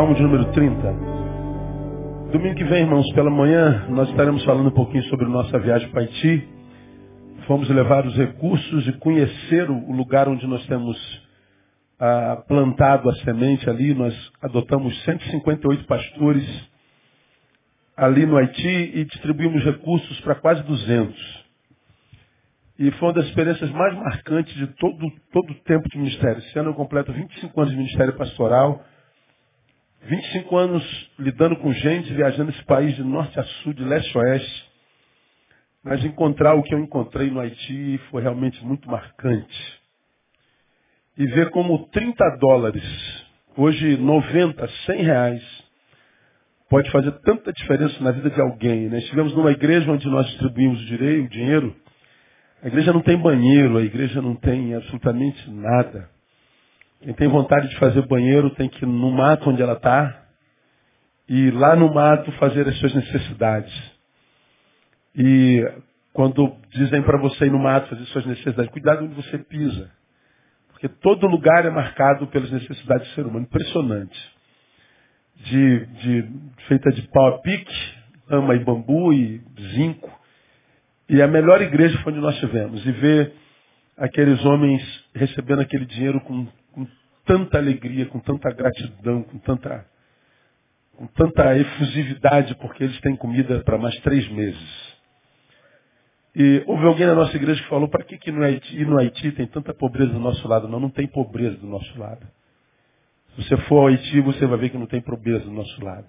Salmo de número 30. Domingo que vem, irmãos, pela manhã, nós estaremos falando um pouquinho sobre nossa viagem para Haiti. Fomos levar os recursos e conhecer o lugar onde nós temos ah, plantado a semente ali. Nós adotamos 158 pastores ali no Haiti e distribuímos recursos para quase 200. E foi uma das experiências mais marcantes de todo, todo o tempo de ministério. Esse ano eu completo 25 anos de ministério pastoral. 25 anos lidando com gente, viajando esse país de norte a sul, de leste a oeste. Mas encontrar o que eu encontrei no Haiti foi realmente muito marcante. E ver como 30 dólares, hoje 90, 100 reais, pode fazer tanta diferença na vida de alguém. Né? Estivemos numa igreja onde nós distribuímos o dinheiro. A igreja não tem banheiro, a igreja não tem absolutamente nada. Quem tem vontade de fazer banheiro tem que ir no mato onde ela está e lá no mato fazer as suas necessidades. E quando dizem para você ir no mato fazer suas necessidades, cuidado onde você pisa. Porque todo lugar é marcado pelas necessidades do ser humano. Impressionante. De, de, feita de pau a pique, ama e bambu e zinco. E a melhor igreja foi onde nós tivemos. E ver aqueles homens recebendo aquele dinheiro com tanta alegria, com tanta gratidão, com tanta, com tanta efusividade, porque eles têm comida para mais três meses. E houve alguém na nossa igreja que falou, para que, que no Haiti, no Haiti tem tanta pobreza do nosso lado? Não, não tem pobreza do nosso lado. Se você for ao Haiti, você vai ver que não tem pobreza do nosso lado.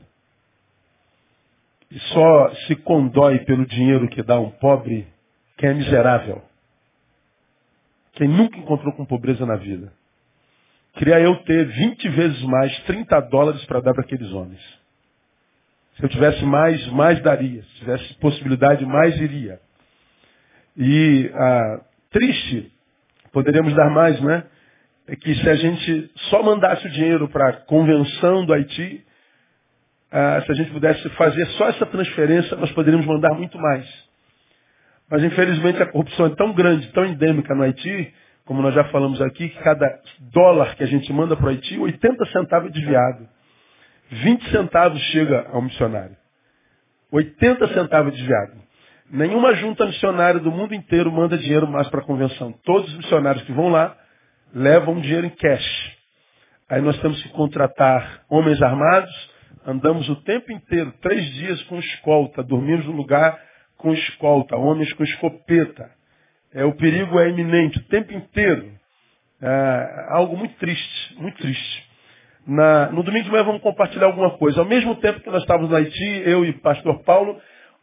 E só se condói pelo dinheiro que dá um pobre quem é miserável. Quem nunca encontrou com pobreza na vida. Queria eu ter 20 vezes mais, 30 dólares para dar para aqueles homens. Se eu tivesse mais, mais daria. Se tivesse possibilidade, mais iria. E ah, triste, poderíamos dar mais, né? É que se a gente só mandasse o dinheiro para a convenção do Haiti, ah, se a gente pudesse fazer só essa transferência, nós poderíamos mandar muito mais. Mas infelizmente a corrupção é tão grande, tão endêmica no Haiti, como nós já falamos aqui, que cada dólar que a gente manda para o Haiti, 80 centavos é desviado. 20 centavos chega ao missionário. 80 centavos é desviado. Nenhuma junta missionária do mundo inteiro manda dinheiro mais para a convenção. Todos os missionários que vão lá levam dinheiro em cash. Aí nós temos que contratar homens armados, andamos o tempo inteiro, três dias com escolta, dormimos no lugar com escolta, homens com escopeta. É, o perigo é iminente o tempo inteiro. É, algo muito triste, muito triste. Na, no domingo de manhã vamos compartilhar alguma coisa. Ao mesmo tempo que nós estávamos no Haiti, eu e o pastor Paulo,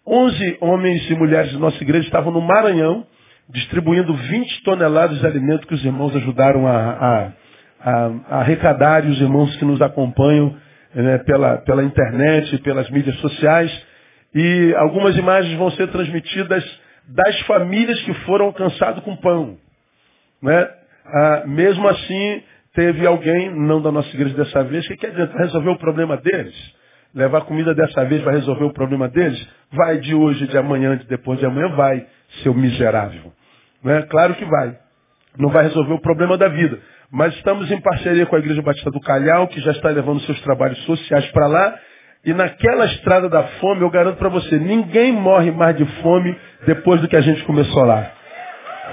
11 homens e mulheres de nossa igreja estavam no Maranhão, distribuindo 20 toneladas de alimento que os irmãos ajudaram a, a, a, a arrecadar e os irmãos que nos acompanham né, pela, pela internet, pelas mídias sociais. E algumas imagens vão ser transmitidas das famílias que foram alcançadas com pão. Né? Ah, mesmo assim, teve alguém, não da nossa igreja dessa vez, que quer dizer, resolver o problema deles. Levar comida dessa vez vai resolver o problema deles? Vai de hoje, de amanhã, de depois de amanhã, vai, seu miserável. Né? Claro que vai. Não vai resolver o problema da vida. Mas estamos em parceria com a Igreja Batista do Calhau, que já está levando seus trabalhos sociais para lá, e naquela estrada da fome, eu garanto para você, ninguém morre mais de fome depois do que a gente começou lá.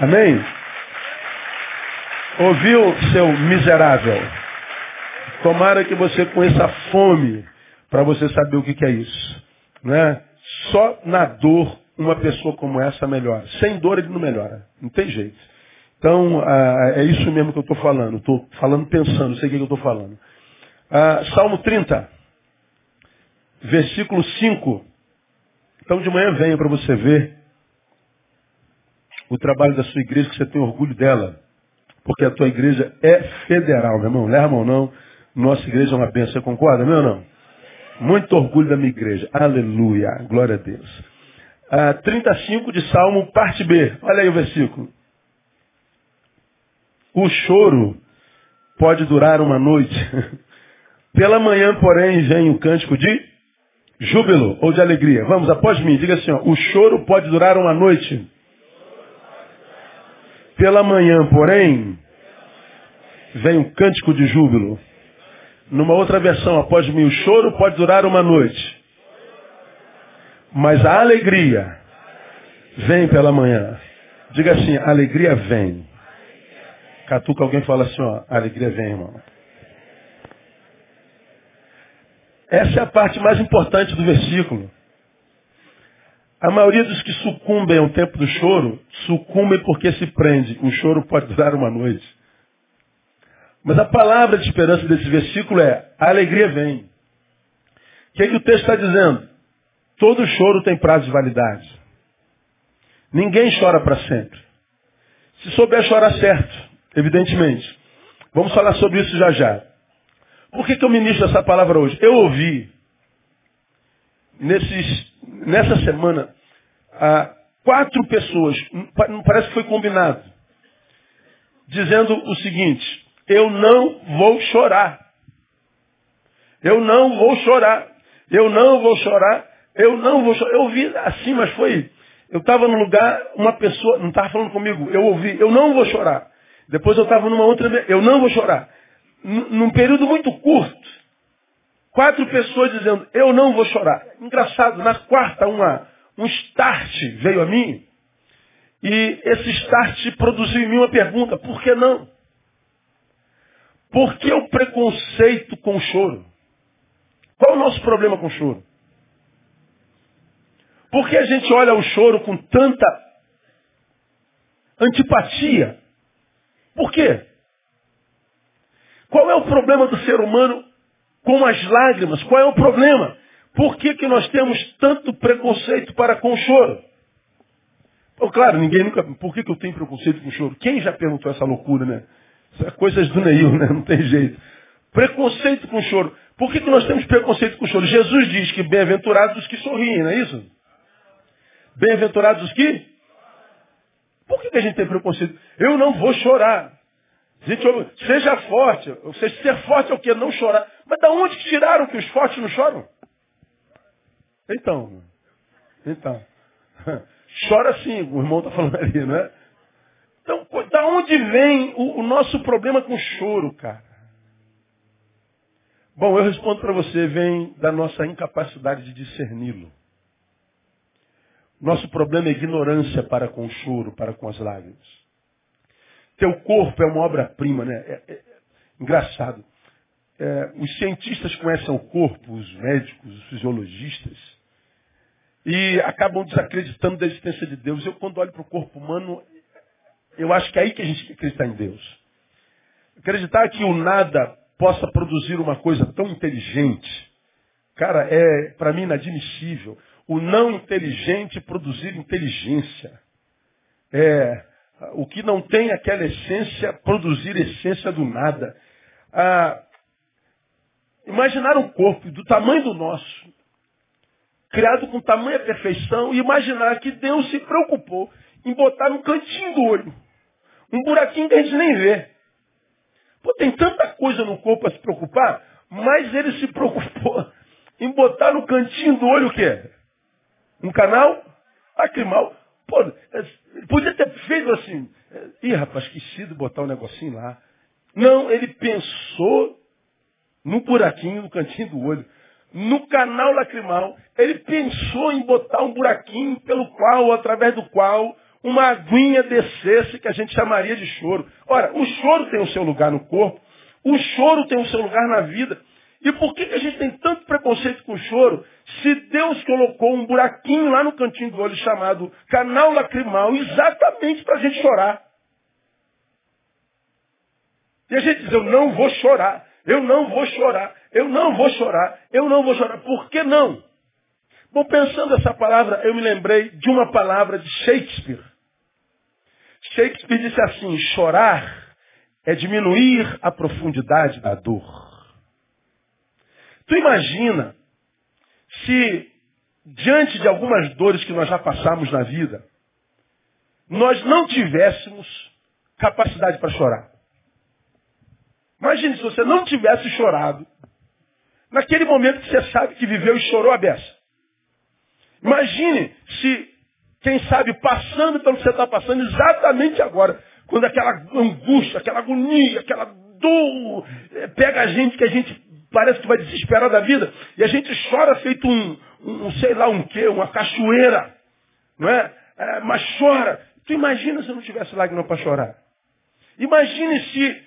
Amém? Ouviu, seu miserável? Tomara que você conheça a fome para você saber o que, que é isso. Né? Só na dor uma pessoa como essa melhora. Sem dor ele não melhora. Não tem jeito. Então, ah, é isso mesmo que eu estou falando. Estou falando pensando, sei o que eu estou falando. Ah, Salmo 30 versículo 5. Então de manhã venha para você ver o trabalho da sua igreja, que você tem orgulho dela. Porque a tua igreja é federal, meu irmão. Leva mão não. Nossa igreja é uma bênção. Você concorda, meu não? Muito orgulho da minha igreja. Aleluia. Glória a Deus. Ah, 35 de Salmo, parte B. Olha aí o versículo. O choro pode durar uma noite. Pela manhã, porém, vem o cântico de júbilo ou de alegria. Vamos, após mim, diga assim, ó, o choro pode durar uma noite. Pela manhã, porém, vem um cântico de júbilo. Numa outra versão, após mim o choro pode durar uma noite. Mas a alegria vem pela manhã. Diga assim, alegria vem. Catuca alguém fala assim, ó, alegria vem, irmão. Essa é a parte mais importante do versículo. A maioria dos que sucumbem ao tempo do choro, sucumbem porque se prende. O choro pode durar uma noite. Mas a palavra de esperança desse versículo é, a alegria vem. O que, é que o texto está dizendo? Todo choro tem prazo de validade. Ninguém chora para sempre. Se souber chorar certo, evidentemente. Vamos falar sobre isso já já. Por que, que eu ministro essa palavra hoje? Eu ouvi, nesses, nessa semana, ah, quatro pessoas, parece que foi combinado, dizendo o seguinte, eu não vou chorar. Eu não vou chorar. Eu não vou chorar. Eu não vou chorar. Eu ouvi assim, mas foi. Eu estava num lugar, uma pessoa, não estava falando comigo, eu ouvi, eu não vou chorar. Depois eu estava numa outra, eu não vou chorar. Num período muito curto, quatro pessoas dizendo, eu não vou chorar. Engraçado, na quarta, uma, um start veio a mim, e esse start produziu em mim uma pergunta, por que não? Por que o preconceito com o choro? Qual o nosso problema com o choro? Por que a gente olha o choro com tanta antipatia? Por quê? Qual é o problema do ser humano com as lágrimas? Qual é o problema? Por que, que nós temos tanto preconceito para com o choro? Claro, ninguém nunca. Por que, que eu tenho preconceito com o choro? Quem já perguntou essa loucura, né? Coisas do Neil, né? Não tem jeito. Preconceito com choro. Por que, que nós temos preconceito com choro? Jesus diz que bem-aventurados os que sorriem, não é isso? Bem-aventurados os que? Por que, que a gente tem preconceito? Eu não vou chorar. Gente, seja forte. Ou seja, ser forte é o quê? Não chorar. Mas da onde que tiraram que os fortes não choram? Então. Então. Chora sim, o irmão está falando ali, não é? Então, da onde vem o, o nosso problema com choro, cara? Bom, eu respondo para você, vem da nossa incapacidade de discerni-lo. Nosso problema é ignorância para com o choro, para com as lágrimas. Teu corpo é uma obra-prima, né? É, é, é engraçado. É, os cientistas conhecem o corpo, os médicos, os fisiologistas, e acabam desacreditando da existência de Deus. Eu, quando olho para o corpo humano, eu acho que é aí que a gente acreditar em Deus. Acreditar que o nada possa produzir uma coisa tão inteligente, cara, é para mim inadmissível. O não inteligente produzir inteligência. É o que não tem aquela essência produzir essência do nada. Ah, imaginar um corpo do tamanho do nosso, criado com tamanha perfeição, e imaginar que Deus se preocupou em botar no cantinho do olho um buraquinho que a gente nem vê. Pô, tem tanta coisa no corpo a se preocupar, mas ele se preocupou em botar no cantinho do olho o quê? Um canal lacrimal. Pô, ele podia ter feito assim. Ih, rapaz, esqueci de botar um negocinho lá. Não, ele pensou no buraquinho, no cantinho do olho. No canal lacrimal, ele pensou em botar um buraquinho pelo qual, através do qual, uma aguinha descesse que a gente chamaria de choro. Ora, o choro tem o seu lugar no corpo, o choro tem o seu lugar na vida. E por que, que a gente tem tanto preconceito com o choro, se Deus colocou um buraquinho lá no cantinho do olho chamado canal lacrimal, exatamente para a gente chorar? E a gente diz, eu não vou chorar, eu não vou chorar, eu não vou chorar, eu não vou chorar. Por que não? Bom, pensando essa palavra, eu me lembrei de uma palavra de Shakespeare. Shakespeare disse assim: chorar é diminuir a profundidade da dor. Tu imagina se, diante de algumas dores que nós já passamos na vida, nós não tivéssemos capacidade para chorar. Imagine se você não tivesse chorado naquele momento que você sabe que viveu e chorou a beça. Imagine se quem sabe passando pelo que você está passando exatamente agora. Quando aquela angústia, aquela agonia, aquela dor eh, pega a gente que a gente parece que vai desesperar da vida. E a gente chora feito um, um sei lá um quê, uma cachoeira. Não é? é mas chora. Tu imagina se não tivesse lágrima para chorar. Imagine se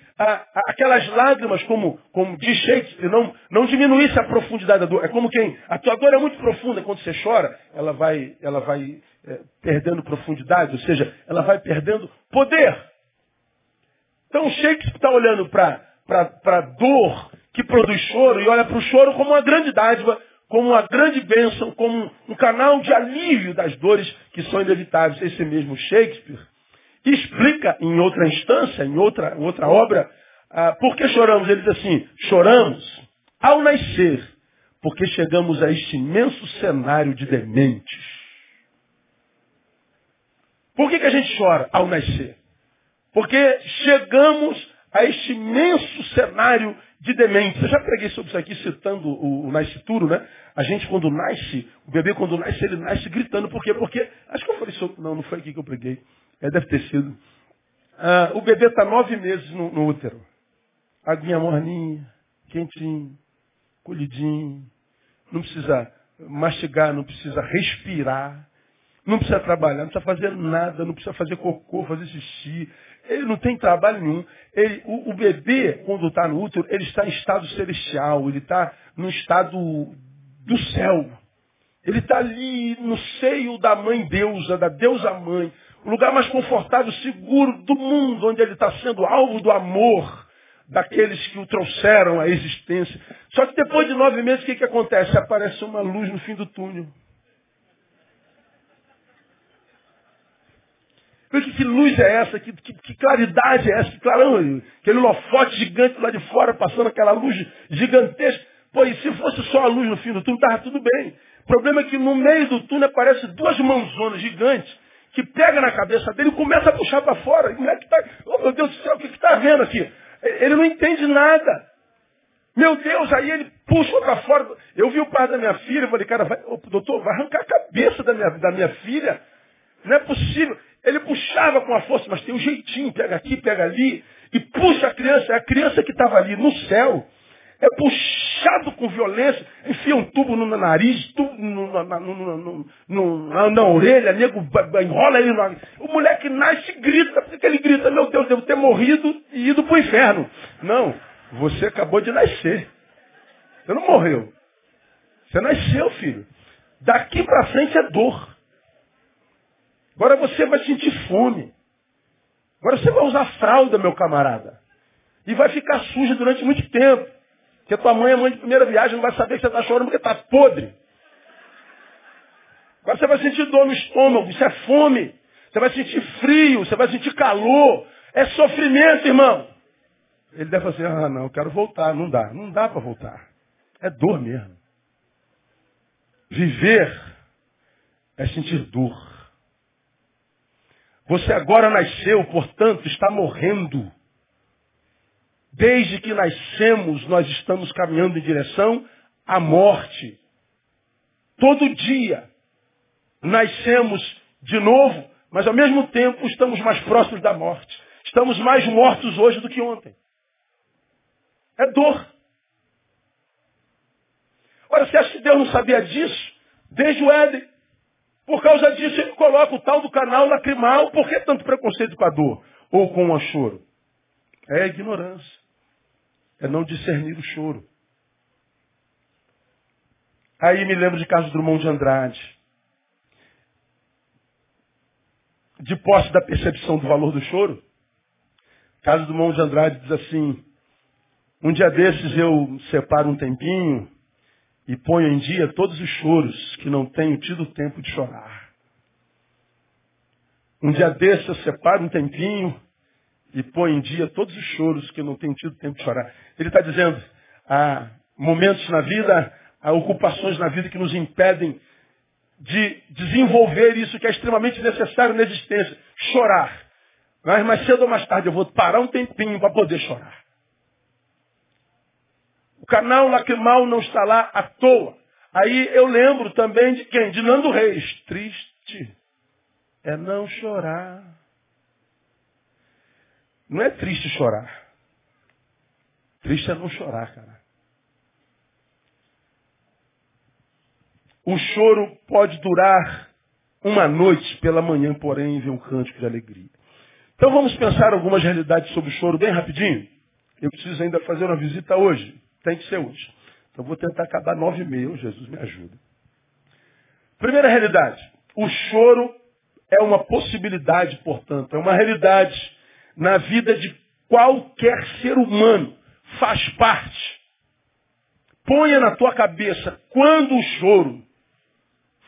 aquelas lágrimas, como, como diz Shakespeare, não, não diminuísse a profundidade da dor. É como quem, a tua dor é muito profunda quando você chora, ela vai, ela vai é, perdendo profundidade, ou seja, ela vai perdendo poder. Então Shakespeare está olhando para a dor que produz choro e olha para o choro como uma grande dádiva, como uma grande bênção, como um canal de alívio das dores que são inevitáveis. Esse mesmo Shakespeare explica em outra instância, em outra, outra obra, ah, por que choramos. Ele diz assim, choramos ao nascer, porque chegamos a este imenso cenário de dementes. Por que, que a gente chora ao nascer? Porque chegamos a este imenso cenário de dementes. Eu já preguei sobre isso aqui citando o, o nascituro, né? A gente quando nasce, o bebê quando nasce, ele nasce gritando. Por quê? Porque, acho que eu falei sobre, não, não foi aqui que eu preguei. É, deve ter sido. Ah, o bebê está nove meses no, no útero. Aguinha morninha, quentinho, colhidinho. Não precisa mastigar, não precisa respirar. Não precisa trabalhar, não precisa fazer nada, não precisa fazer cocô, fazer xixi. Ele não tem trabalho nenhum. Ele, o, o, bebê, quando está no útero, ele está em estado celestial, ele está no estado do céu. Ele está ali no seio da mãe deusa, da deusa mãe o lugar mais confortável, seguro do mundo, onde ele está sendo alvo do amor daqueles que o trouxeram à existência. Só que depois de nove meses, o que, que acontece? Aparece uma luz no fim do túnel. Que, que luz é essa? Que, que, que, claridade é essa? Que clarão, aquele holofote gigante lá de fora, passando aquela luz gigantesca. Pois se fosse só a luz no fim do túnel, estava tudo bem. O problema é que no meio do túnel aparecem duas mãozonas gigantes que pega na cabeça dele e começa a puxar para fora. Como é que tá? Oh, meu Deus do céu, o que está vendo aqui? Ele não entende nada. Meu Deus, aí ele puxa para fora. Eu vi o pai da minha filha, falei, cara, vai, oh, doutor, vai arrancar a cabeça da minha, da minha filha. Não é possível. Ele puxava com a força, mas tem um jeitinho, pega aqui, pega ali, e puxa a criança. É a criança que estava ali no céu é puxado com violência, enfia um tubo no nariz, tubo no, na, na, orelha, nego enrola ele. No... O moleque nasce e grita, porque ele grita, meu Deus, devo ter morrido e ido para o inferno. Não, você acabou de nascer. Você não morreu. Você nasceu, filho. Daqui para frente é dor. Agora você vai sentir fome. Agora você vai usar fralda, meu camarada. E vai ficar suja durante muito tempo. Porque tua mãe é mãe de primeira viagem, não vai saber que você está chorando porque está podre. Agora você vai sentir dor no estômago, isso é fome. Você vai sentir frio, você vai sentir calor. É sofrimento, irmão. Ele deve fazer, ah não, eu quero voltar. Não dá, não dá para voltar. É dor mesmo. Viver é sentir dor. Você agora nasceu, portanto, está morrendo. Desde que nascemos, nós estamos caminhando em direção à morte. Todo dia nascemos de novo, mas ao mesmo tempo estamos mais próximos da morte. Estamos mais mortos hoje do que ontem. É dor. Ora, você acha que Deus não sabia disso? Desde o Éden. Por causa disso, ele coloca o tal do canal lacrimal. Por que tanto preconceito com a dor? Ou com o choro? É a ignorância é não discernir o choro. Aí me lembro de Carlos Drummond de Andrade. De posse da percepção do valor do choro, Carlos Drummond de Andrade diz assim, um dia desses eu separo um tempinho e ponho em dia todos os choros que não tenho tido tempo de chorar. Um dia desses eu separo um tempinho e põe em dia todos os choros que não tenho tido tempo de chorar. Ele está dizendo, há momentos na vida, há ocupações na vida que nos impedem de desenvolver isso que é extremamente necessário na existência, chorar. Mas mais cedo ou mais tarde eu vou parar um tempinho para poder chorar. O canal lacrimal não está lá à toa. Aí eu lembro também de quem? De Nando Reis. Triste é não chorar. Não é triste chorar. Triste é não chorar, cara. O choro pode durar uma noite, pela manhã, porém, vem um cântico de alegria. Então vamos pensar algumas realidades sobre o choro bem rapidinho. Eu preciso ainda fazer uma visita hoje. Tem que ser hoje. Então vou tentar acabar nove e meia. Jesus me ajuda. Primeira realidade. O choro é uma possibilidade, portanto. É uma realidade na vida de qualquer ser humano. Faz parte. Ponha na tua cabeça, quando o choro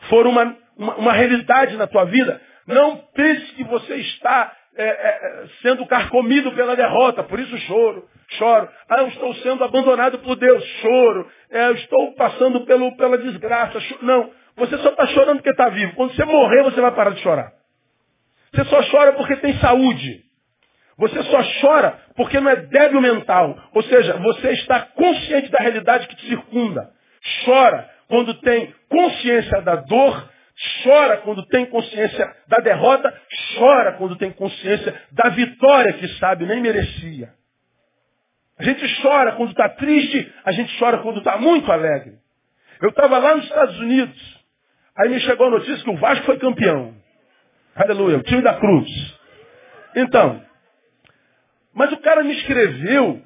for uma, uma, uma realidade na tua vida, não pense que você está é, é, sendo carcomido pela derrota, por isso choro, choro. Ah, eu estou sendo abandonado por Deus, choro. É, eu estou passando pelo, pela desgraça, choro. Não, você só está chorando porque está vivo. Quando você morrer, você vai parar de chorar. Você só chora porque tem saúde. Você só chora porque não é débil mental. Ou seja, você está consciente da realidade que te circunda. Chora quando tem consciência da dor, chora quando tem consciência da derrota, chora quando tem consciência da vitória que sabe nem merecia. A gente chora quando está triste, a gente chora quando está muito alegre. Eu estava lá nos Estados Unidos, aí me chegou a notícia que o Vasco foi campeão. Aleluia, o time da cruz. Então, mas o cara me escreveu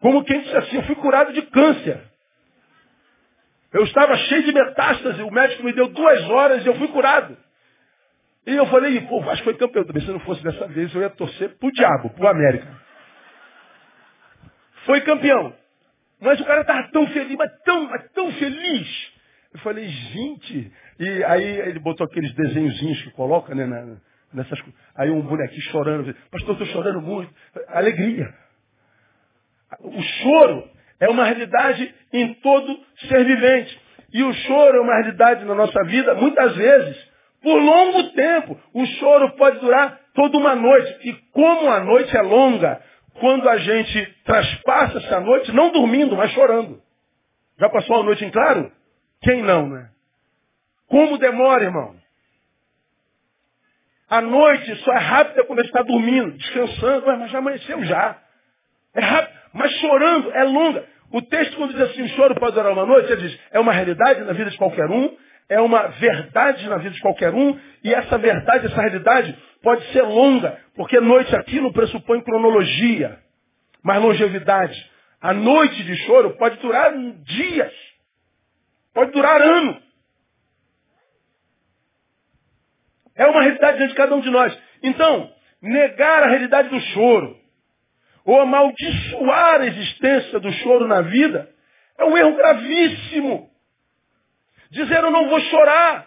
como quem disse assim, eu fui curado de câncer. Eu estava cheio de metástase, o médico me deu duas horas e eu fui curado. E eu falei, pô, Vasco foi campeão também. Se não fosse dessa vez, eu ia torcer pro diabo, pro América. Foi campeão. Mas o cara estava tão feliz, mas tão, mas tão feliz. Eu falei, gente. E aí ele botou aqueles desenhozinhos que coloca, né, na, nessas Aí um bonequinho chorando. Pastor, estou chorando muito. Alegria. O choro é uma realidade em todo ser vivente. E o choro é uma realidade na nossa vida, muitas vezes, por longo tempo. O choro pode durar toda uma noite. E como a noite é longa, quando a gente traspassa essa noite, não dormindo, mas chorando. Já passou a noite em claro? Quem não, né? Como demora, irmão? A noite só é rápida quando a gente está dormindo, descansando, mas já amanheceu já. É rápido, mas chorando é longa. O texto, quando diz assim, o choro pode durar uma noite, ele diz, é uma realidade na vida de qualquer um, é uma verdade na vida de qualquer um, e essa verdade, essa realidade, pode ser longa, porque noite aqui não pressupõe cronologia, mas longevidade. A noite de choro pode durar dias, pode durar anos. É uma realidade dentro de cada um de nós. Então, negar a realidade do choro, ou amaldiçoar a existência do choro na vida, é um erro gravíssimo. Dizer eu não vou chorar,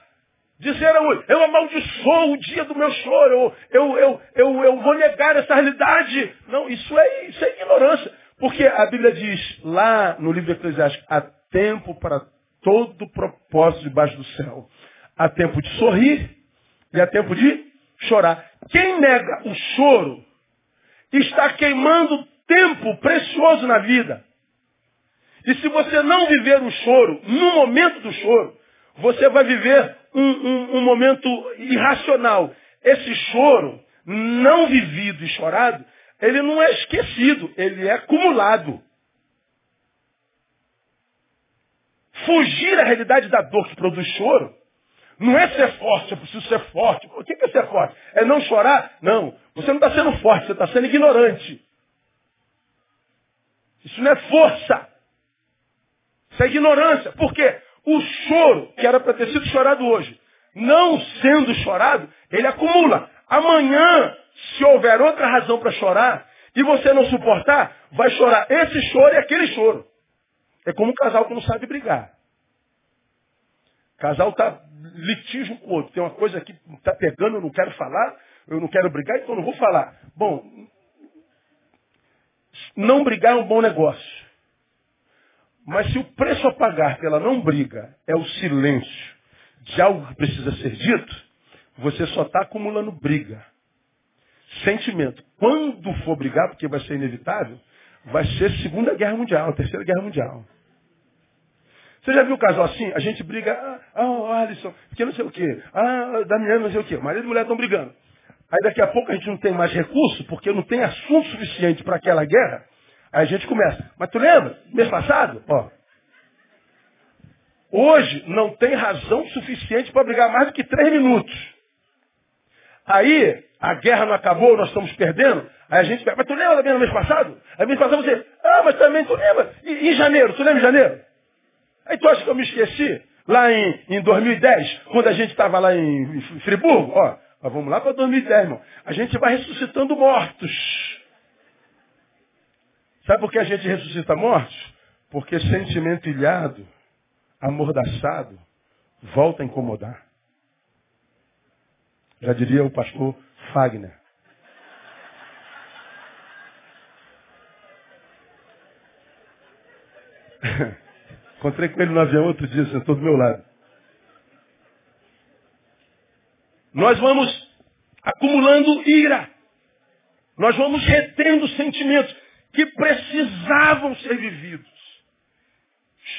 dizer eu, eu amaldiçoo o dia do meu choro, eu, eu, eu, eu, vou negar essa realidade. Não, isso é, isso é ignorância. Porque a Bíblia diz lá no livro de Eclesiastes, há tempo para todo propósito debaixo do céu. Há tempo de sorrir e é tempo de chorar. Quem nega o choro está queimando tempo precioso na vida. E se você não viver o choro, no momento do choro, você vai viver um, um, um momento irracional. Esse choro, não vivido e chorado, ele não é esquecido, ele é acumulado. Fugir à realidade da dor que produz choro não é ser forte, eu preciso ser forte. O que é ser forte? É não chorar? Não. Você não está sendo forte, você está sendo ignorante. Isso não é força. Isso é ignorância. Por quê? O choro, que era para ter sido chorado hoje, não sendo chorado, ele acumula. Amanhã, se houver outra razão para chorar, e você não suportar, vai chorar esse choro e aquele choro. É como um casal que não sabe brigar. Casal está litígio com o outro. Tem uma coisa que está pegando, eu não quero falar, eu não quero brigar, então não vou falar. Bom, não brigar é um bom negócio. Mas se o preço a pagar pela não briga é o silêncio de algo que precisa ser dito, você só está acumulando briga. Sentimento. Quando for brigar, porque vai ser inevitável, vai ser Segunda Guerra Mundial, Terceira Guerra Mundial. Você já viu o casal assim? A gente briga, ah, oh, Alisson, porque não sei o quê, ah, Damiano, não sei o quê. Marido e mulher estão brigando. Aí daqui a pouco a gente não tem mais recurso, porque não tem assunto suficiente para aquela guerra. Aí a gente começa. Mas tu lembra? Mês passado? Ó. Hoje não tem razão suficiente para brigar mais do que três minutos. Aí, a guerra não acabou, nós estamos perdendo. Aí a gente, mas tu lembra da no mês passado? Aí mês passado você, ah, mas também tu lembra? E, em janeiro, tu lembra em janeiro? Aí tu acha que eu me esqueci? Lá em, em 2010, quando a gente estava lá em, em Friburgo, ó, vamos lá para 2010, irmão. A gente vai ressuscitando mortos. Sabe por que a gente ressuscita mortos? Porque sentimento ilhado, amordaçado, volta a incomodar. Já diria o pastor Fagner. Encontrei com ele no avião outro dia, sentou do meu lado. Nós vamos acumulando ira. Nós vamos retendo sentimentos que precisavam ser vividos.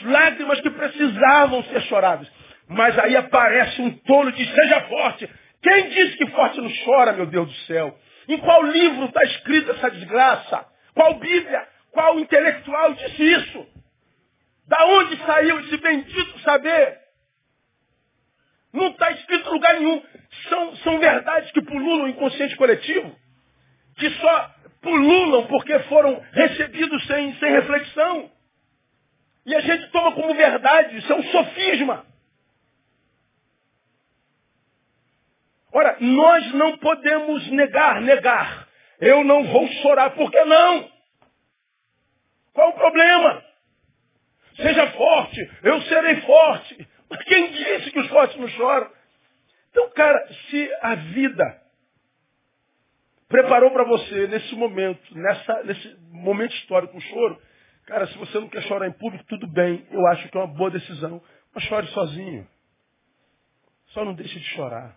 Lágrimas que precisavam ser choradas. Mas aí aparece um tolo e diz, seja forte. Quem disse que forte não chora, meu Deus do céu? Em qual livro está escrita essa desgraça? Qual Bíblia? Qual intelectual disse isso? Da onde saiu esse bendito saber? Não está escrito em lugar nenhum. São, são verdades que pululam o inconsciente coletivo, que só pululam porque foram recebidos sem, sem reflexão. E a gente toma como verdade, isso é um sofisma. Ora, nós não podemos negar, negar. Eu não vou chorar, por que não? Qual o problema? Seja forte, eu serei forte. Mas quem disse que os fortes não choram? Então, cara, se a vida preparou para você nesse momento, nessa, nesse momento histórico, um choro, cara, se você não quer chorar em público, tudo bem. Eu acho que é uma boa decisão. Mas chore sozinho. Só não deixe de chorar.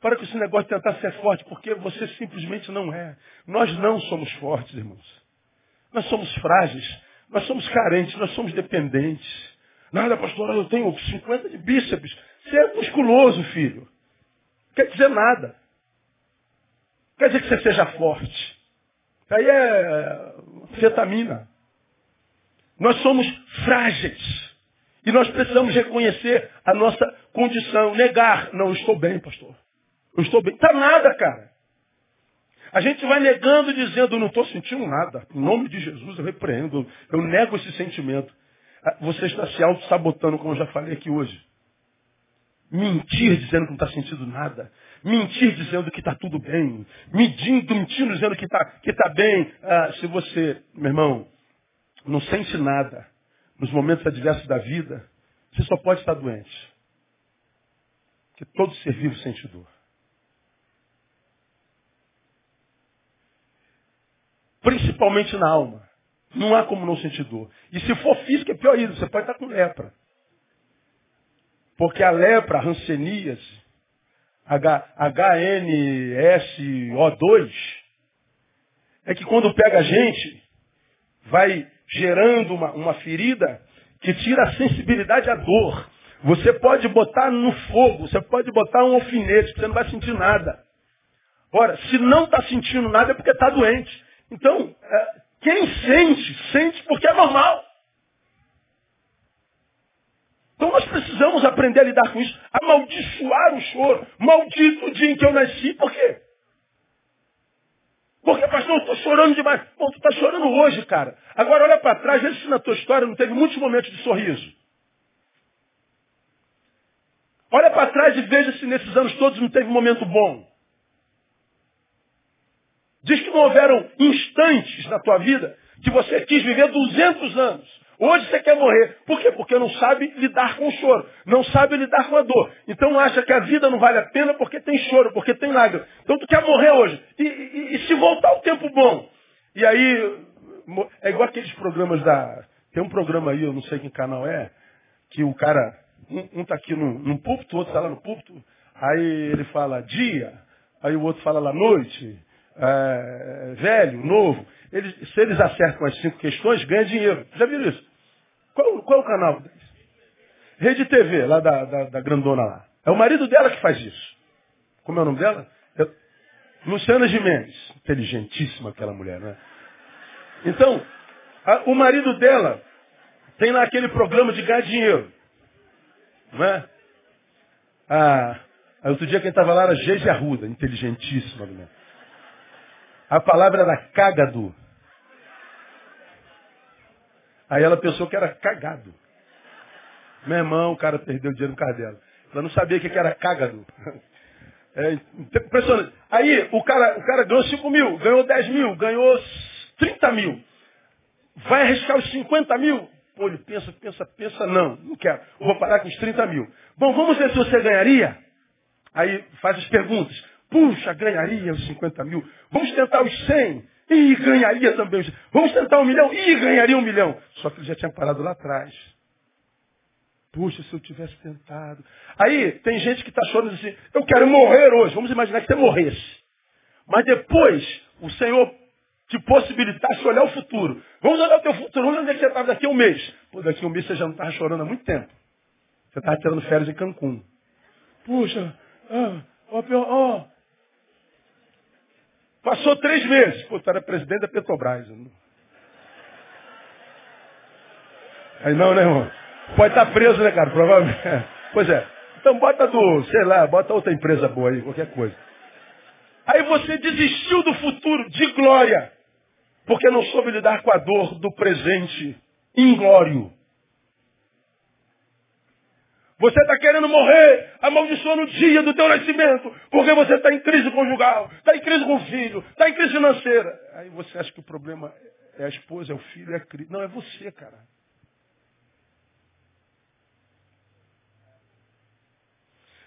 Para com esse negócio de tentar ser forte, porque você simplesmente não é. Nós não somos fortes, irmãos. Nós somos frágeis. Nós somos carentes, nós somos dependentes. Nada, pastor, eu tenho 50 de bíceps. Você é musculoso, filho. Quer dizer nada. Quer dizer que você seja forte. Aí é fetamina. Nós somos frágeis. E nós precisamos reconhecer a nossa condição. Negar. Não, eu estou bem, pastor. Eu estou bem. Está nada, cara. A gente vai negando, dizendo, não estou sentindo nada. Em nome de Jesus eu repreendo. Eu nego esse sentimento. Ah, você está se auto-sabotando, como eu já falei aqui hoje. Mentir dizendo que não está sentindo nada. Mentir dizendo que está tudo bem. Mentindo, mentindo dizendo que está que tá bem. Ah, se você, meu irmão, não sente nada nos momentos adversos da vida, você só pode estar doente. Porque todo ser vivo sente dor. Principalmente na alma. Não há como não sentir dor. E se for física, é pior ainda. Você pode estar com lepra. Porque a lepra, a hanseníase, HNSO2, é que quando pega a gente, vai gerando uma, uma ferida que tira a sensibilidade à dor. Você pode botar no fogo, você pode botar um alfinete, você não vai sentir nada. Ora, se não está sentindo nada é porque está doente. Então, é, quem sente, sente porque é normal. Então nós precisamos aprender a lidar com isso, amaldiçoar o choro. Maldito o dia em que eu nasci, por quê? Porque, pastor, eu estou chorando demais. Bom, tu está chorando hoje, cara. Agora olha para trás, vê se na tua história não teve muitos momentos de sorriso. Olha para trás e veja se nesses anos todos não teve um momento bom. Não houveram instantes na tua vida que você quis viver 200 anos. Hoje você quer morrer. Por quê? Porque não sabe lidar com o choro. Não sabe lidar com a dor. Então acha que a vida não vale a pena porque tem choro, porque tem lágrimas. Então tu quer morrer hoje. E, e, e se voltar o tempo bom? E aí, é igual aqueles programas da... Tem um programa aí, eu não sei que canal é, que o cara, um, um tá aqui no púlpito, o outro está lá no púlpito, aí ele fala dia, aí o outro fala lá noite, é, velho, novo, eles, se eles acertam as cinco questões, ganha dinheiro. Já viram isso? Qual, qual é o canal? Rede TV, lá da, da, da, grandona lá. É o marido dela que faz isso. Como é o nome dela? É Luciana Gimenez. Inteligentíssima aquela mulher, né? Então, a, o marido dela Tem lá aquele programa de ganhar dinheiro. Não é? Ah, outro dia quem estava lá era Geise Arruda, inteligentíssima. Né? A palavra era cagado. Aí ela pensou que era cagado. Meu irmão, o cara perdeu dinheiro no carro dela. Ela não sabia o que era cagado. É impressionante. Aí o cara, o cara ganhou 5 mil, ganhou 10 mil, ganhou 30 mil. Vai arriscar os 50 mil? Pô, ele pensa, pensa, pensa, não, não quero. Vou parar com os 30 mil. Bom, vamos ver se você ganharia? Aí faz as perguntas. Puxa, ganharia os 50 mil. Vamos tentar os 100. Ih, ganharia também os 100. Vamos tentar um milhão. Ih, ganharia um milhão. Só que ele já tinha parado lá atrás. Puxa, se eu tivesse tentado. Aí tem gente que está chorando assim, eu quero morrer hoje. Vamos imaginar que você morresse. Mas depois o Senhor te possibilitasse olhar o futuro. Vamos olhar o teu futuro. Vamos ver que você estava daqui a um mês. Pô, daqui a um mês você já não estava chorando há muito tempo. Você estava tirando férias em Cancún. Puxa, ah, ó, ó. Passou três meses. Pô, tu era presidente da Petrobras. Aí não, né, irmão? Pode estar preso, né, cara? Provavelmente. Pois é. Então bota do, sei lá, bota outra empresa boa aí, qualquer coisa. Aí você desistiu do futuro de glória, porque não soube lidar com a dor do presente inglório. Você está querendo morrer, amaldiçoando o dia do teu nascimento, porque você está em crise conjugal, está em crise com o filho, está em crise financeira. Aí você acha que o problema é a esposa, é o filho, é a crise. Não, é você, cara.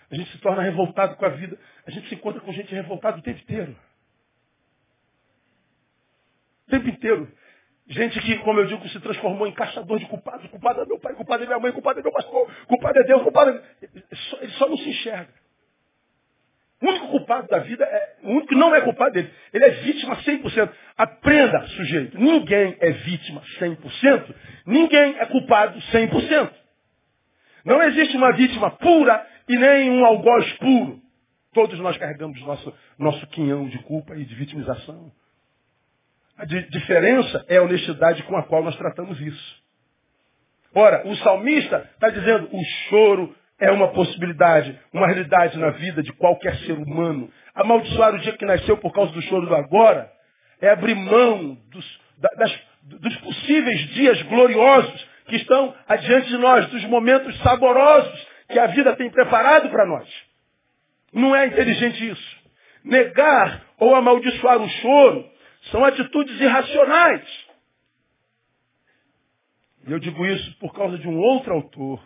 A gente se torna revoltado com a vida. A gente se encontra com gente revoltada o tempo inteiro. O tempo inteiro. Gente que, como eu digo, se transformou em caçador de culpados. Culpado é meu pai, culpado é minha mãe, culpado é meu pastor, culpado é Deus, culpado é... Ele só, não se enxerga. O único culpado da vida é, o único que não é culpado dele. Ele é vítima 100%. Aprenda, sujeito. Ninguém é vítima 100%. Ninguém é culpado 100%. Não existe uma vítima pura e nem um algoz puro. Todos nós carregamos nosso, nosso quinhão de culpa e de vitimização. A di diferença é a honestidade com a qual nós tratamos isso. Ora, o salmista está dizendo, o choro é uma possibilidade, uma realidade na vida de qualquer ser humano. Amaldiçoar o dia que nasceu por causa do choro do agora é abrir mão dos, das, dos possíveis dias gloriosos que estão adiante de nós, dos momentos saborosos que a vida tem preparado para nós. Não é inteligente isso. Negar ou amaldiçoar o choro são atitudes irracionais. E eu digo isso por causa de um outro autor,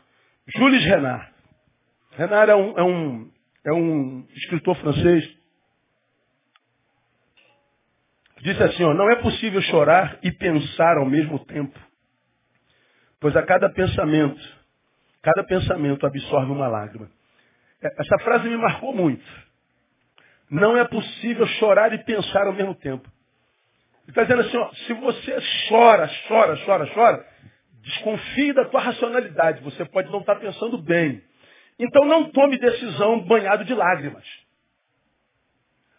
Jules Renard. Renard é um, é um, é um escritor francês disse assim, ó, não é possível chorar e pensar ao mesmo tempo. Pois a cada pensamento Cada pensamento absorve uma lágrima. É, essa frase me marcou muito. Não é possível chorar e pensar ao mesmo tempo. Está dizendo assim, ó, se você chora, chora, chora, chora, desconfie da tua racionalidade. Você pode não estar pensando bem. Então não tome decisão banhado de lágrimas.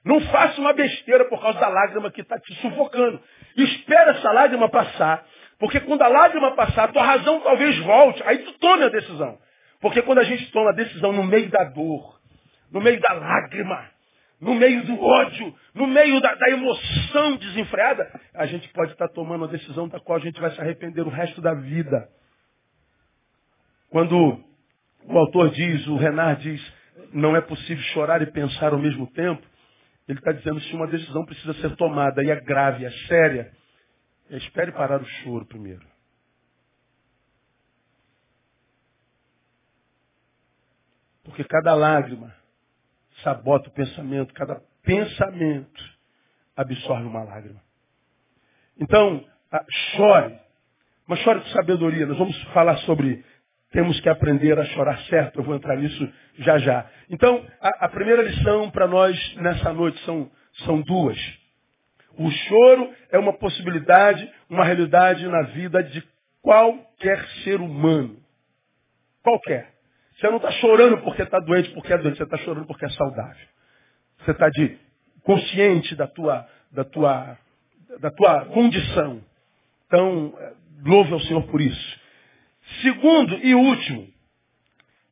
Não faça uma besteira por causa da lágrima que está te sufocando. Espera essa lágrima passar porque quando a lágrima passar, a tua razão talvez volte. Aí tu tome a decisão. Porque quando a gente toma a decisão no meio da dor, no meio da lágrima, no meio do ódio, no meio da, da emoção desenfreada, a gente pode estar tomando a decisão da qual a gente vai se arrepender o resto da vida. Quando o autor diz, o Renard diz, não é possível chorar e pensar ao mesmo tempo, ele está dizendo se uma decisão precisa ser tomada e é grave, é séria, Espere parar o choro primeiro. Porque cada lágrima sabota o pensamento, cada pensamento absorve uma lágrima. Então, chore, mas chore com sabedoria. Nós vamos falar sobre temos que aprender a chorar certo. Eu vou entrar nisso já já. Então, a, a primeira lição para nós nessa noite são, são duas. O choro é uma possibilidade, uma realidade na vida de qualquer ser humano. Qualquer. Você não está chorando porque está doente, porque é doente. Você está chorando porque é saudável. Você está consciente da tua, da tua, da tua condição. Então, louve ao Senhor por isso. Segundo e último,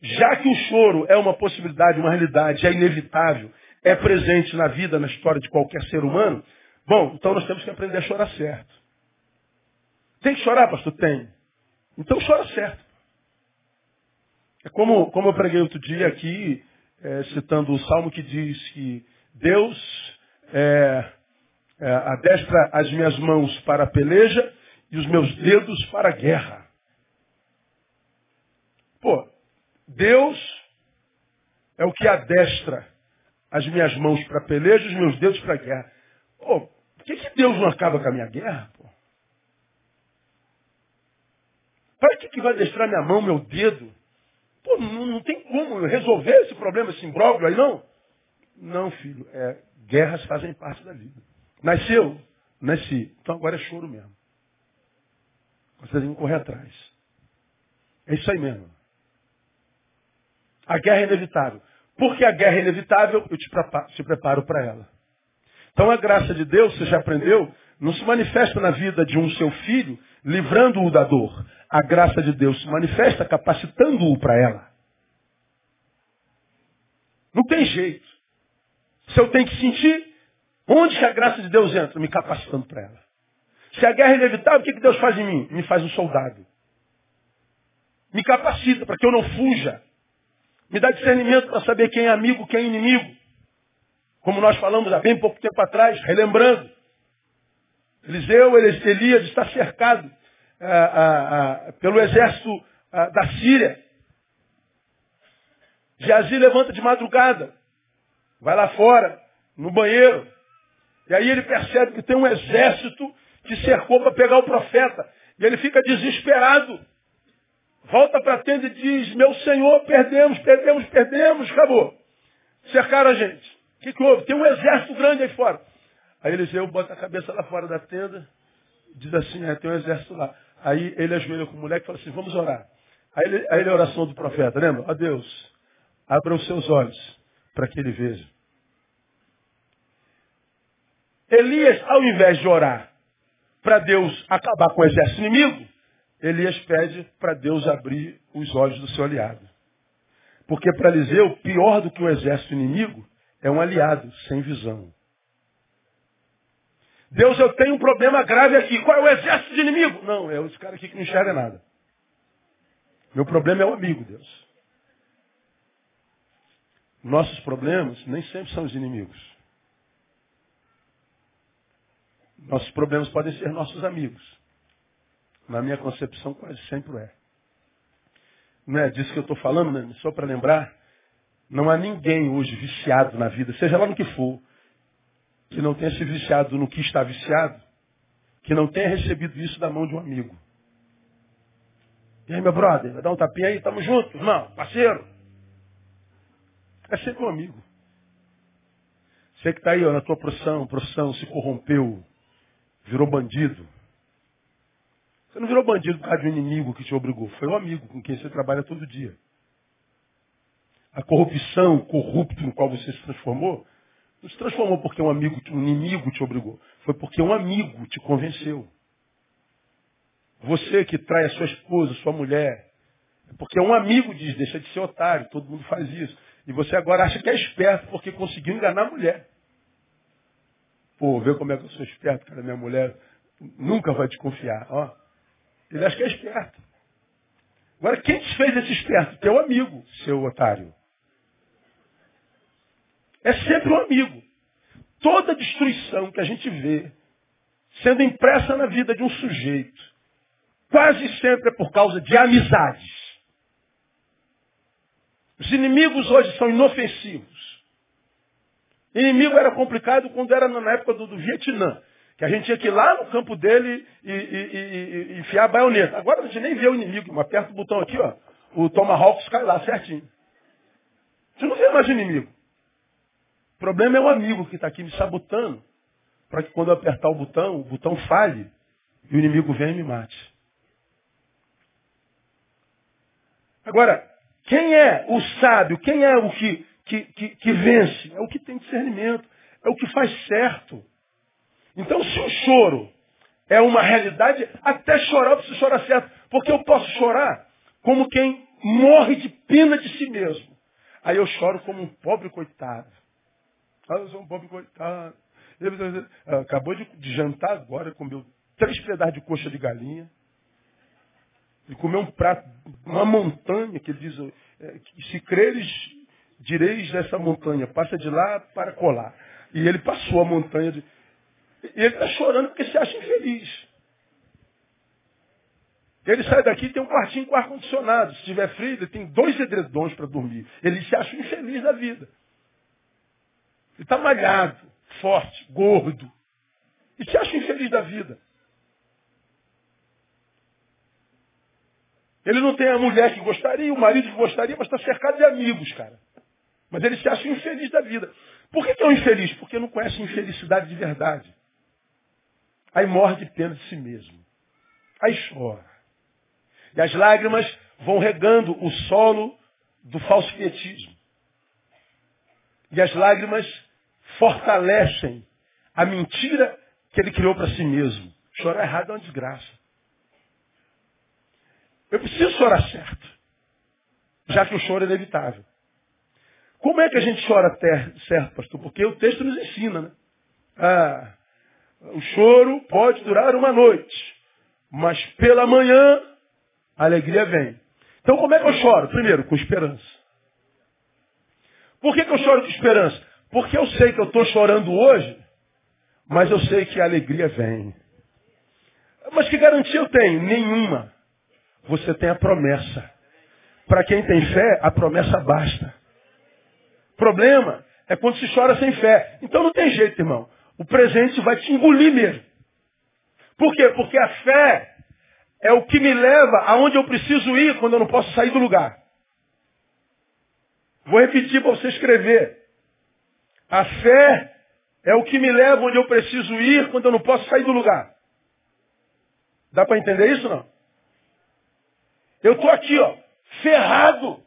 já que o choro é uma possibilidade, uma realidade, é inevitável, é presente na vida, na história de qualquer ser humano, bom, então nós temos que aprender a chorar certo. Tem que chorar, pastor? Tem. Então chora certo. É como, como eu preguei outro dia aqui, é, citando o salmo que diz que Deus é, é, adestra as minhas mãos para a peleja e os meus dedos para a guerra. Pô, Deus é o que adestra as minhas mãos para a peleja e os meus dedos para a guerra. Pô, por que, que Deus não acaba com a minha guerra? Pô? Para que, que vai adestrar minha mão, meu dedo? Pô, não, não tem como resolver esse problema, esse imbróglio aí, não? Não, filho. É, guerras fazem parte da vida. Nasceu? Nasci. Então agora é choro mesmo. Você tem que correr atrás. É isso aí mesmo. A guerra é inevitável. Porque a guerra é inevitável, eu te preparo para ela. Então a graça de Deus, você já aprendeu, não se manifesta na vida de um seu filho livrando-o da dor. A graça de Deus se manifesta capacitando-o para ela. Não tem jeito. Se eu tenho que sentir, onde que a graça de Deus entra? Me capacitando para ela. Se a guerra é inevitável, o que, que Deus faz em mim? Me faz um soldado. Me capacita para que eu não fuja. Me dá discernimento para saber quem é amigo, quem é inimigo. Como nós falamos há bem pouco tempo atrás, relembrando. Eliseu, Elias está cercado ah, ah, ah, pelo exército da Síria. Geazi levanta de madrugada, vai lá fora, no banheiro. E aí ele percebe que tem um exército que cercou para pegar o profeta. E ele fica desesperado. Volta para a tenda e diz, meu Senhor, perdemos, perdemos, perdemos, acabou. Cercaram a gente. O que, que houve? Tem um exército grande aí fora. Aí Eliseu bota a cabeça lá fora da tenda, diz assim, é, tem um exército lá. Aí ele ajoelha com o moleque e fala assim, vamos orar. Aí ele, aí ele é a oração do profeta, lembra? Ó Deus, abra os seus olhos para que ele veja. Elias, ao invés de orar para Deus acabar com o exército inimigo, Elias pede para Deus abrir os olhos do seu aliado. Porque para Eliseu, pior do que o exército inimigo é um aliado sem visão. Deus, eu tenho um problema grave aqui. Qual é o exército de inimigo? Não, é esse cara aqui que não enxerga nada. Meu problema é o amigo, Deus. Nossos problemas nem sempre são os inimigos. Nossos problemas podem ser nossos amigos. Na minha concepção, quase sempre é. Não é disso que eu estou falando, né? só para lembrar. Não há ninguém hoje viciado na vida, seja lá no que for, que não tenha se viciado no que está viciado, que não tenha recebido isso da mão de um amigo. E aí, meu brother, vai dar um tapinha aí, tamo junto, irmão, parceiro. É sempre um amigo. Você que está aí ó, na tua profissão, profissão, se corrompeu, virou bandido. Você não virou bandido por causa de um inimigo que te obrigou. Foi um amigo com quem você trabalha todo dia. A corrupção, o corrupto no qual você se transformou, não se transformou porque um amigo, um inimigo te obrigou. Foi porque um amigo te convenceu. Você que trai a sua esposa, sua mulher, é porque um amigo diz, deixa de ser otário, todo mundo faz isso. E você agora acha que é esperto porque conseguiu enganar a mulher. Pô, vê como é que eu sou esperto, cara, minha mulher nunca vai te confiar. Ó, ele acha que é esperto. Agora, quem te fez esse esperto? Teu amigo, seu otário. É sempre um amigo. Toda destruição que a gente vê sendo impressa na vida de um sujeito, quase sempre é por causa de amizades. Os inimigos hoje são inofensivos. Inimigo era complicado quando era na época do, do Vietnã. Que a gente tinha que ir lá no campo dele e, e, e, e enfiar a baioneta. Agora a gente nem vê o inimigo, mas aperta o botão aqui, ó. O Tomahawk cai lá certinho. Você não vê mais inimigo. O problema é o amigo que está aqui me sabotando, para que quando eu apertar o botão, o botão falhe e o inimigo venha e me mate. Agora, quem é o sábio? Quem é o que, que, que, que vence? É o que tem discernimento, é o que faz certo. Então, se o choro é uma realidade, até chorar eu preciso chorar certo. Porque eu posso chorar como quem morre de pena de si mesmo. Aí eu choro como um pobre coitado. Ah, eu sou um pobre coitado. Acabou de, jantar agora, comeu três pedaços de coxa de galinha. Ele comeu um prato, uma montanha, que ele diz, é, se creres, direis dessa montanha, passa de lá para colar. E ele passou a montanha. De... E ele está chorando porque se acha infeliz. Ele sai daqui e tem um quartinho com ar-condicionado. Se tiver frio, ele tem dois edredons para dormir. Ele se acha infeliz da vida. Ele está malhado, forte, gordo. E se acha infeliz da vida. Ele não tem a mulher que gostaria, o marido que gostaria, mas está cercado de amigos, cara. Mas ele se acha infeliz da vida. Por que, que é um infeliz? Porque não conhece infelicidade de verdade. Aí morre de pena de si mesmo. Aí chora. E as lágrimas vão regando o solo do falso pietismo. E as lágrimas fortalecem a mentira que ele criou para si mesmo. Chorar errado é uma desgraça. Eu preciso chorar certo, já que o choro é inevitável. Como é que a gente chora certo, pastor? Porque o texto nos ensina, né? Ah, o choro pode durar uma noite, mas pela manhã a alegria vem. Então como é que eu choro? Primeiro, com esperança. Por que, que eu choro com esperança? Porque eu sei que eu estou chorando hoje, mas eu sei que a alegria vem. Mas que garantia eu tenho? Nenhuma. Você tem a promessa. Para quem tem fé, a promessa basta. Problema é quando se chora sem fé. Então não tem jeito, irmão. O presente vai te engolir mesmo. Por quê? Porque a fé é o que me leva aonde eu preciso ir quando eu não posso sair do lugar. Vou repetir para você escrever. A fé é o que me leva onde eu preciso ir quando eu não posso sair do lugar. Dá para entender isso não? Eu estou aqui, ó, ferrado,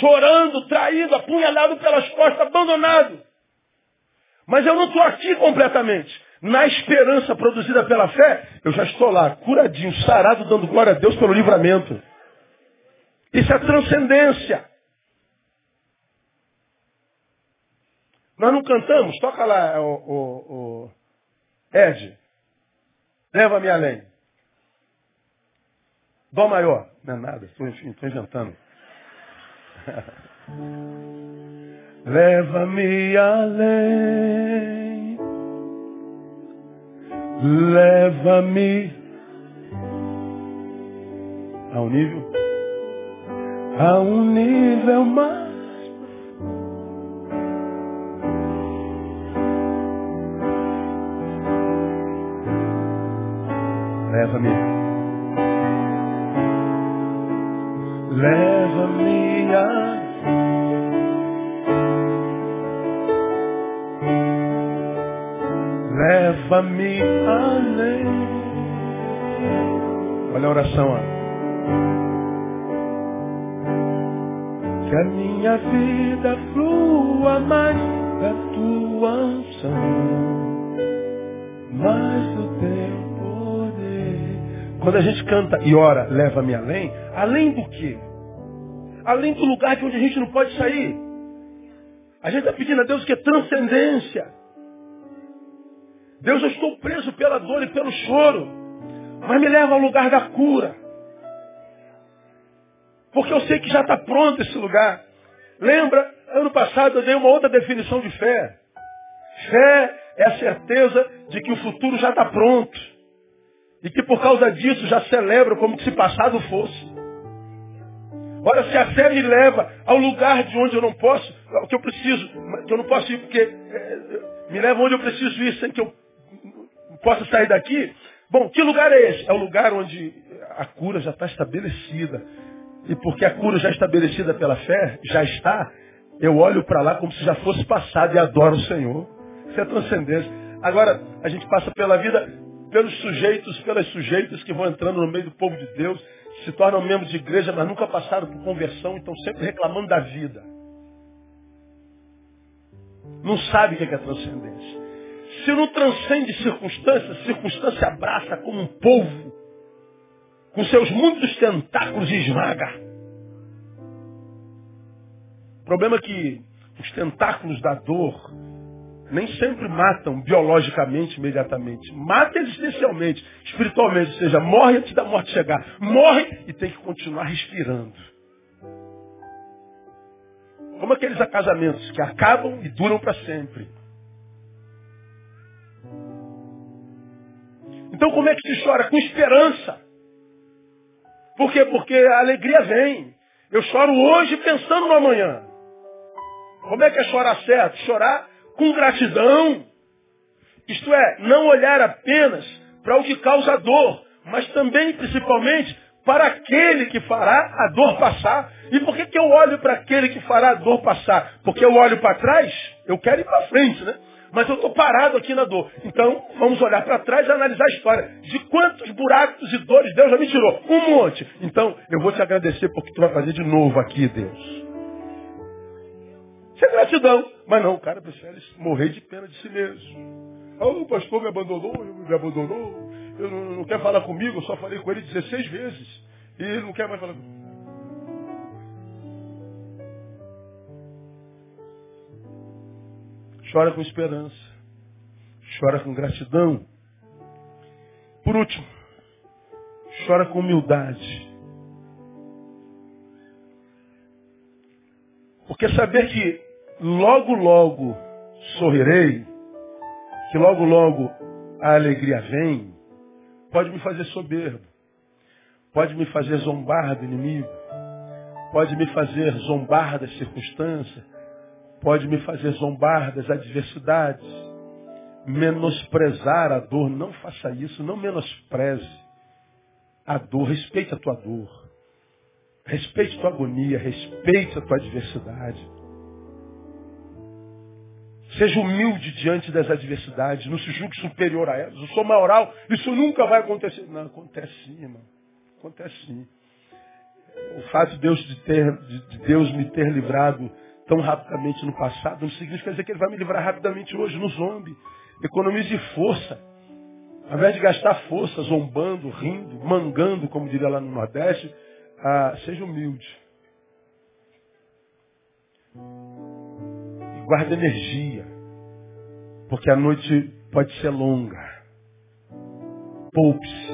chorando, traído, apunhalado pelas costas, abandonado. Mas eu não estou aqui completamente. Na esperança produzida pela fé, eu já estou lá, curadinho, sarado, dando glória a Deus pelo livramento. Isso é transcendência. Nós não cantamos, toca lá, o, o, o Ed. Leva-me além. Dó maior. Não é nada, estou inventando. Leva-me além. Leva-me a um nível. A um nível mais. Leva-me. Leva-me a Leva-me além. Olha a oração, ó. Que a minha vida flua mais da tua unção, mais do teu. Quando a gente canta e ora, leva-me além, além do que? Além do lugar de onde a gente não pode sair. A gente está pedindo a Deus que é transcendência. Deus, eu estou preso pela dor e pelo choro, mas me leva ao lugar da cura. Porque eu sei que já está pronto esse lugar. Lembra, ano passado eu dei uma outra definição de fé. Fé é a certeza de que o futuro já está pronto. E que por causa disso já celebra como se passado fosse. Olha, se a fé me leva ao lugar de onde eu não posso, que eu preciso, que eu não posso ir porque é, me leva onde eu preciso ir sem que eu possa sair daqui. Bom, que lugar é esse? É o lugar onde a cura já está estabelecida. E porque a cura já estabelecida pela fé, já está, eu olho para lá como se já fosse passado e adoro o Senhor. Isso é transcendência. Agora, a gente passa pela vida pelos sujeitos, pelas sujeitas que vão entrando no meio do povo de Deus, se tornam membros de igreja, mas nunca passaram por conversão, então sempre reclamando da vida. Não sabe o que é, é transcendência. Se não transcende circunstâncias, circunstância abraça como um povo, com seus muitos tentáculos e esmaga. O problema é que os tentáculos da dor, nem sempre matam biologicamente, imediatamente. Mata existencialmente, espiritualmente. Ou seja, morre antes da morte chegar. Morre e tem que continuar respirando. Como aqueles acasamentos que acabam e duram para sempre. Então como é que se chora? Com esperança. Por quê? Porque a alegria vem. Eu choro hoje pensando no amanhã. Como é que é chorar certo? Chorar com gratidão. Isto é, não olhar apenas para o que causa dor, mas também, principalmente, para aquele que fará a dor passar. E por que, que eu olho para aquele que fará a dor passar? Porque eu olho para trás, eu quero ir para frente, né? Mas eu estou parado aqui na dor. Então, vamos olhar para trás e analisar a história. De quantos buracos e dores Deus já me tirou? Um monte. Então, eu vou te agradecer porque tu vai fazer de novo aqui, Deus. Isso é gratidão. Mas não, o cara prefere morrer de pena de si mesmo. Ah, o pastor me abandonou, me abandonou. Eu não, não quer falar comigo, eu só falei com ele 16 vezes. E ele não quer mais falar comigo. Chora com esperança. Chora com gratidão. Por último, chora com humildade. Porque saber que logo, logo sorrirei, que logo, logo a alegria vem, pode me fazer soberbo, pode me fazer zombar do inimigo, pode me fazer zombar das circunstâncias, pode me fazer zombar das adversidades, menosprezar a dor. Não faça isso, não menospreze a dor, respeite a tua dor. Respeite a tua agonia, respeite a tua adversidade. Seja humilde diante das adversidades. Não se julgue superior a elas. Eu sou maioral. Isso nunca vai acontecer. Não, acontece sim, irmão. Acontece sim. O fato de Deus, de, ter, de Deus me ter livrado tão rapidamente no passado não significa dizer que Ele vai me livrar rapidamente hoje no zombie. Economize força. Ao invés de gastar força zombando, rindo, mangando, como diria lá no Nordeste, ah, seja humilde. Guarda energia. Porque a noite pode ser longa. Poupe-se.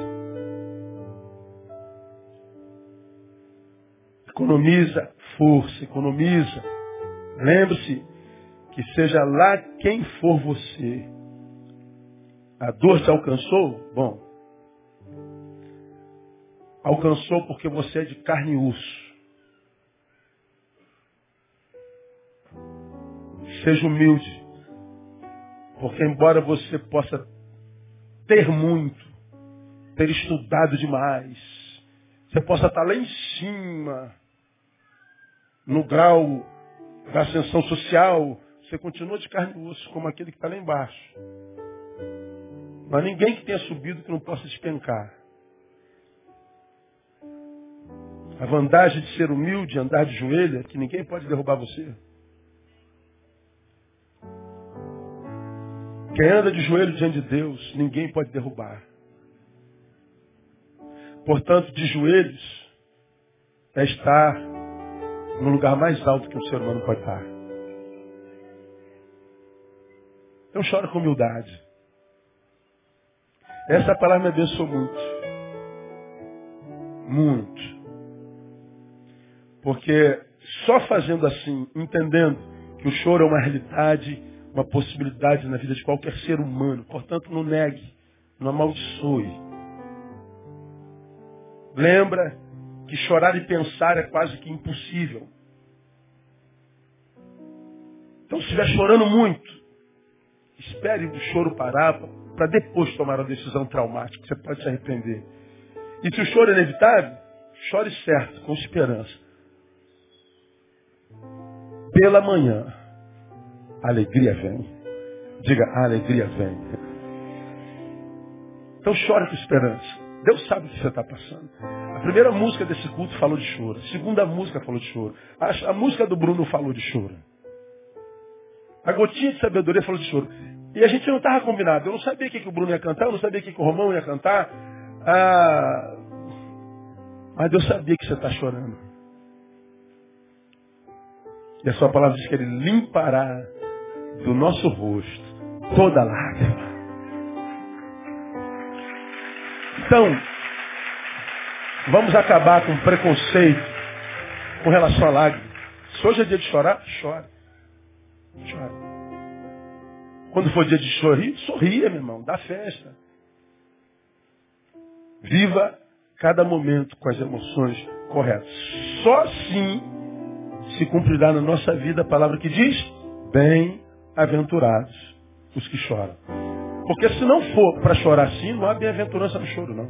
Economiza força, economiza. Lembre-se que seja lá quem for você. A dor te alcançou? Bom. Alcançou porque você é de carne e osso. Seja humilde. Porque embora você possa ter muito, ter estudado demais, você possa estar lá em cima, no grau da ascensão social, você continua de carne e osso, como aquele que está lá embaixo. Mas ninguém que tenha subido que não possa despencar. A vantagem de ser humilde, andar de joelho, é que ninguém pode derrubar você. Quem anda de joelho diante de Deus, ninguém pode derrubar. Portanto, de joelhos é estar no lugar mais alto que o ser humano pode estar. Então chora com humildade. Essa palavra me abençoou muito. Muito. Porque só fazendo assim, entendendo que o choro é uma realidade uma possibilidade na vida de qualquer ser humano. Portanto, não negue, não amaldiçoe. Lembra que chorar e pensar é quase que impossível. Então, se estiver chorando muito, espere o choro parar para depois tomar uma decisão traumática. Você pode se arrepender. E se o choro é inevitável, chore certo, com esperança. Pela manhã alegria vem. Diga, a alegria vem. Então chore com esperança. Deus sabe o que você está passando. A primeira música desse culto falou de choro. A segunda música falou de choro. A, a música do Bruno falou de choro. A gotinha de sabedoria falou de choro. E a gente não estava combinado. Eu não sabia o que, que o Bruno ia cantar, eu não sabia o que, que o Romão ia cantar. Ah, mas Deus sabia que você está chorando. E a sua palavra diz que ele limpará do nosso rosto toda lágrima. Então, vamos acabar com preconceito com relação à lágrima. Se hoje é dia de chorar, chora. Chora. Quando for dia de sorrir, sorria, meu irmão, dá festa. Viva cada momento com as emoções corretas. Só assim se cumprirá na nossa vida a palavra que diz: bem-aventurados os que choram. Porque se não for para chorar assim, não há bem-aventurança no choro, não.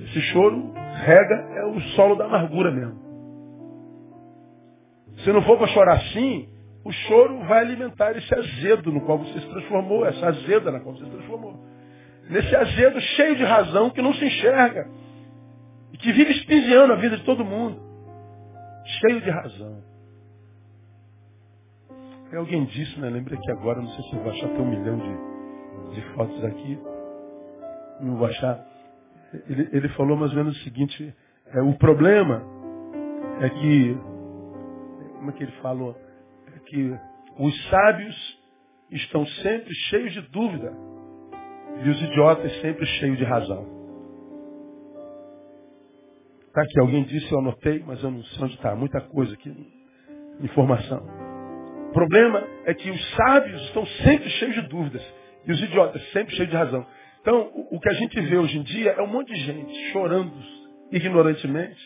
Esse choro rega é o solo da amargura mesmo. Se não for para chorar assim, o choro vai alimentar esse azedo no qual você se transformou, essa azeda na qual você se transformou. Nesse azedo cheio de razão que não se enxerga. E que vive espiziando a vida de todo mundo. Cheio de razão. Alguém disse, né? Lembrei que agora, não sei se eu vou achar até um milhão de, de fotos aqui. Não vou achar. Ele, ele falou mais ou menos o seguinte, é, o problema é que, como é que ele falou? É que os sábios estão sempre cheios de dúvida e os idiotas sempre cheios de razão. Tá aqui, alguém disse, eu anotei, mas eu não sei onde está. Muita coisa aqui. Informação. O problema é que os sábios estão sempre cheios de dúvidas. E os idiotas sempre cheios de razão. Então, o, que a gente vê hoje em dia é um monte de gente chorando ignorantemente,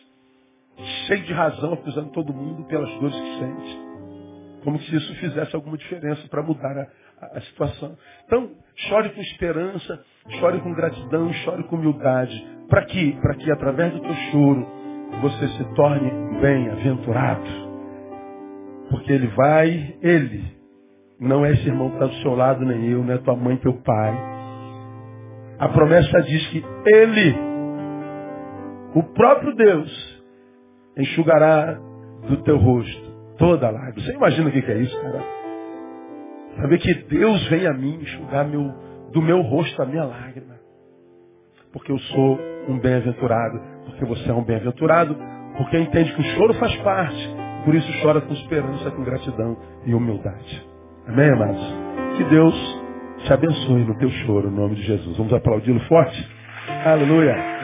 cheio de razão, acusando todo mundo pelas dores que sente. Como se isso fizesse alguma diferença para mudar a, a, a, situação. Então, chore com esperança, chore com gratidão, chore com humildade. Para que? Para que através do teu choro você se torne bem-aventurado. Porque ele vai, ele, não é esse irmão que está do seu lado, nem eu, não é tua mãe, teu pai. A promessa diz que ele, o próprio Deus, enxugará do teu rosto toda a lágrima. Você imagina o que é isso, cara? Saber que Deus vem a mim enxugar meu, do meu rosto a minha lágrima. Porque eu sou um bem-aventurado. Porque você é um bem-aventurado. Porque entende que o choro faz parte por isso chora com esperança, com gratidão e humildade. Amém, amados? Que Deus te abençoe no teu choro, em nome de Jesus. Vamos aplaudi-lo forte? Aleluia.